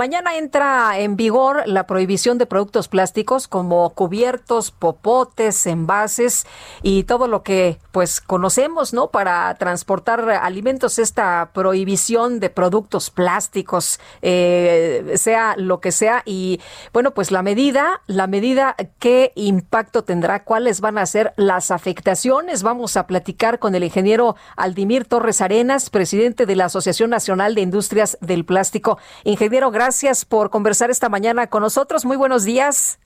Mañana entra en vigor la prohibición de productos plásticos como cubiertos, popotes, envases y todo lo que pues conocemos, ¿no? Para transportar alimentos, esta prohibición de productos plásticos, eh, sea lo que sea. Y bueno, pues la medida, la medida, ¿qué impacto tendrá? ¿Cuáles van a ser las afectaciones? Vamos a platicar con el ingeniero Aldimir Torres Arenas, presidente de la Asociación Nacional de Industrias del Plástico. Ingeniero, gracias gracias por conversar esta mañana con nosotros. Muy buenos días.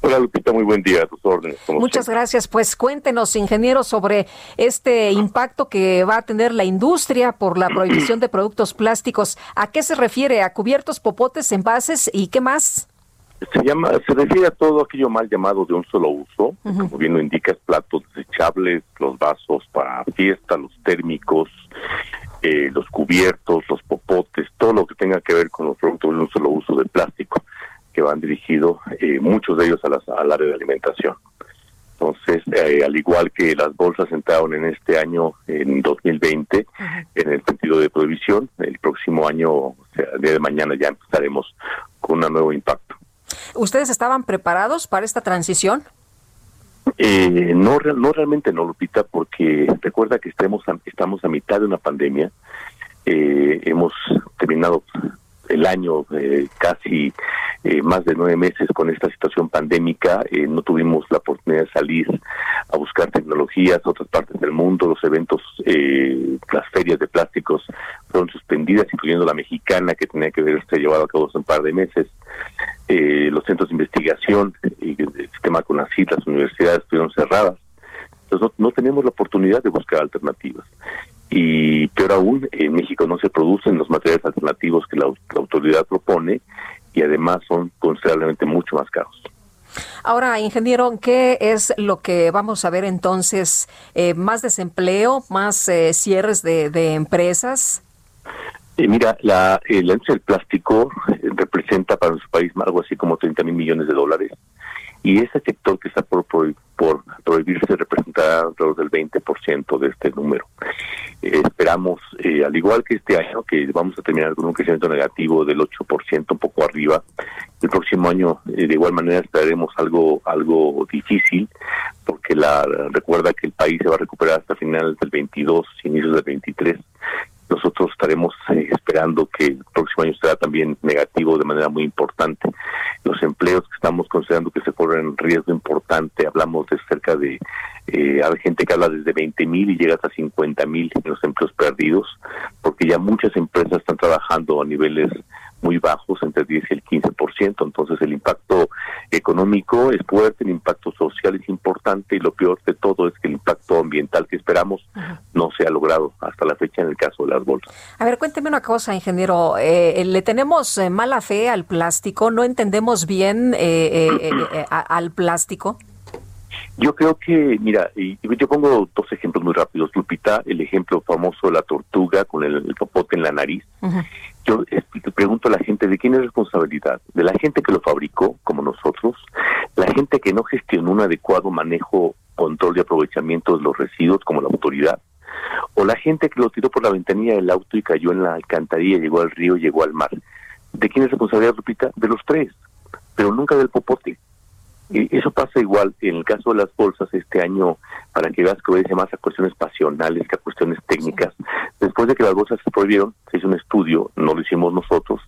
Hola Lupita, muy buen día, a tus órdenes. Muchas gracias. Pues cuéntenos, ingeniero, sobre este impacto que va a tener la industria por la prohibición de productos plásticos. ¿A qué se refiere? ¿A cubiertos, popotes, envases y qué más? Se llama, se refiere a todo aquello mal llamado de un solo uso, como bien lo indicas, platos desechables, los vasos para fiesta, los térmicos, eh, los cubiertos, los popotes, todo lo que tenga que ver con los productos de uso de plástico, que van dirigidos, eh, muchos de ellos a las, al área de alimentación. Entonces, eh, al igual que las bolsas entraron en este año, en 2020, en el sentido de prohibición, el próximo año, o sea, el día de mañana ya empezaremos con un nuevo impacto. ¿Ustedes estaban preparados para esta transición? Eh, no, no realmente no, Lupita, porque recuerda que estamos a, estamos a mitad de una pandemia. Eh, hemos terminado el año eh, casi eh, más de nueve meses con esta situación pandémica. Eh, no tuvimos la oportunidad de salir a buscar tecnologías a otras partes del mundo. Los eventos, eh, las ferias de plásticos fueron suspendidas, incluyendo la mexicana que tenía que verse llevado a cabo hace un par de meses. los centros de investigación el sistema con las citas, universidades estuvieron cerradas. Entonces no, no tenemos la oportunidad de buscar alternativas y peor aún, en México no se producen los materiales alternativos que la, autoridad propone y además son considerablemente mucho más caros. Ahora, ingeniero, ¿qué es lo que vamos a ver entonces? Eh, ¿Más desempleo, más eh, cierres de, empresas? Eh, mira, la, la industria del plástico representa para nuestro país algo así como 30 mil millones de dólares y ese sector que está por, por, prohibirse representará alrededor del 20% de este número. Eh, esperamos, eh, al igual que este año, que vamos a terminar con un crecimiento negativo del 8%, un poco arriba. El próximo año, eh, de igual manera, esperaremos algo algo difícil, porque la recuerda que el país se va a recuperar hasta finales del 22, inicios del 23 nosotros estaremos esperando que el próximo año será también negativo de manera muy importante. Los empleos que estamos considerando que se corren riesgo importante, hablamos de cerca de, eh, hay gente que habla desde 20 mil y llega hasta 50 mil en los empleos perdidos, porque ya muchas empresas están trabajando a niveles muy bajos, entre el 10 y el 15%. Entonces el impacto económico es fuerte, el impacto social es importante y lo peor de todo es que el impacto ambiental que esperamos no se ha logrado hasta la fecha en el caso de las bolsas. A ver, cuénteme una cosa, ingeniero. Eh, ¿Le tenemos eh, mala fe al plástico? ¿No entendemos bien eh, al plástico? Yo creo que, mira, yo pongo dos ejemplos muy rápidos. Lupita, el ejemplo famoso de la tortuga con el, popote en la nariz. Yo te pregunto a la gente, ¿de quién es responsabilidad? ¿De la gente que lo fabricó, como nosotros? ¿La gente que no gestionó un adecuado manejo, control y aprovechamiento de los residuos, como la autoridad? ¿O la gente que lo tiró por la ventanilla del auto y cayó en la alcantarilla, llegó al río, llegó al mar? ¿De quién es responsabilidad, Lupita? De los tres, pero nunca del popote. Y eso pasa igual en el caso de las bolsas este año, para que veas que obedece más a cuestiones pasionales que a cuestiones técnicas. Después de que las bolsas se prohibieron, se hizo un estudio, no lo hicimos nosotros,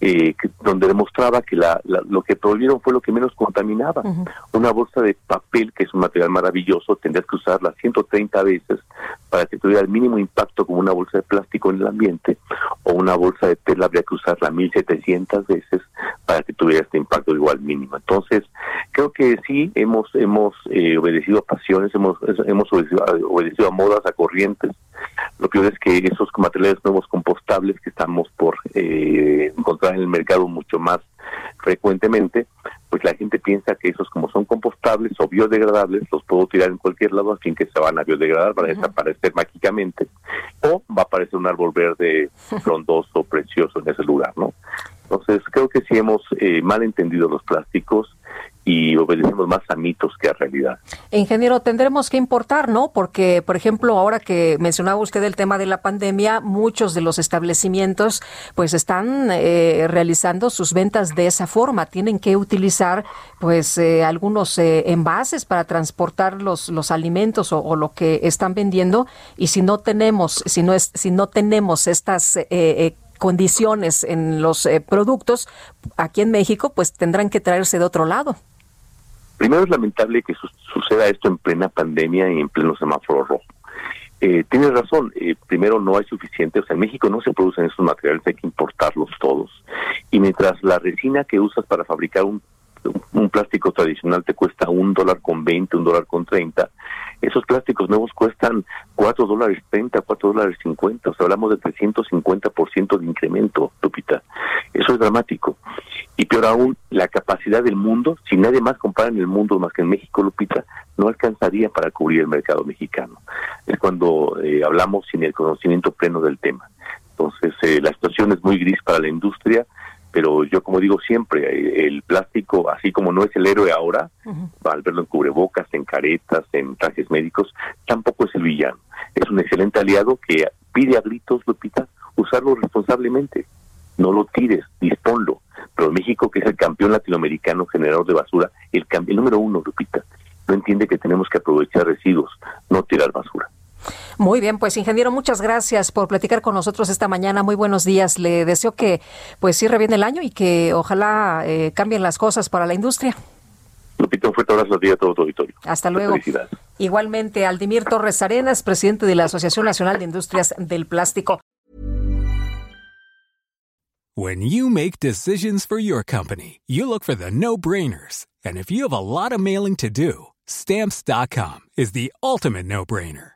eh, donde demostraba que la, lo que prohibieron fue lo que menos contaminaba. Una bolsa de papel, que es un material maravilloso, tendrías que usarla 130 veces para que tuviera el mínimo impacto como una bolsa de plástico en el ambiente, o una bolsa de tela habría que usarla 1700 veces para que tuviera este impacto igual mínimo. Entonces, creo que sí hemos hemos eh, obedecido a pasiones, hemos hemos obedecido, obedecido a modas, a corrientes, Lo peor es que esos materiales nuevos compostables que estamos por eh, encontrar en el mercado mucho más frecuentemente, pues la gente piensa que esos como son compostables o biodegradables, los puedo tirar en cualquier lado a fin que se van a biodegradar, van a desaparecer mágicamente, o va a aparecer un árbol verde frondoso, precioso en ese lugar, ¿no? Entonces creo que sí hemos eh, mal entendido los plásticos y obedecemos más a mitos que a realidad. Ingeniero, tendremos que importar, ¿no? Porque, por ejemplo, ahora que mencionaba usted el tema de la pandemia, muchos de los establecimientos pues están eh, realizando sus ventas de esa forma. Tienen que utilizar pues eh, algunos eh, envases para transportar los, los alimentos o, lo que están vendiendo y si no tenemos, si no es, si no tenemos estas condiciones en los productos aquí en México, pues tendrán que traerse de otro lado. Primero es lamentable que suceda esto en plena pandemia y en pleno semáforo rojo. Eh, tienes razón, eh, primero no hay suficiente, o sea, en México no se producen esos materiales, hay que importarlos todos. Y mientras la resina que usas para fabricar un un plástico tradicional te cuesta un dólar con 20, un dólar con 30, esos plásticos nuevos cuestan 4 dólares 30, 4 dólares 50, o sea, hablamos de 350% de incremento, Lupita. Eso es dramático. Y peor aún, la capacidad del mundo, si nadie más compara en el mundo más que en México, Lupita, no alcanzaría para cubrir el mercado mexicano. Es cuando eh, hablamos sin el conocimiento pleno del tema. Entonces, eh, la situación es muy gris para la industria pero yo como digo siempre, el plástico, así como no es el héroe ahora, al verlo en cubrebocas, en caretas, en trajes médicos, tampoco es el villano. Es un excelente aliado que pide a gritos, Lupita, usarlo responsablemente. No lo tires, disponlo. Pero México, que es el campeón latinoamericano generador de basura, el, el número uno, Lupita, no entiende que tenemos que aprovechar residuos, no tirar basura. Muy bien, pues ingeniero, muchas gracias por platicar con nosotros esta mañana. Muy buenos días. Le deseo que pues cierre bien el año y que ojalá eh, cambien las cosas para la industria. Lupita, un fuerte abrazo a ti a todo tu auditorio. Hasta luego. Igualmente, Aldimir Torres Arenas, presidente de la Asociación Nacional de Industrias del Plástico. When you make decisions for your company, you look for the no-brainers. And if you have a lot of mailing to do, stamps.com is the ultimate no-brainer.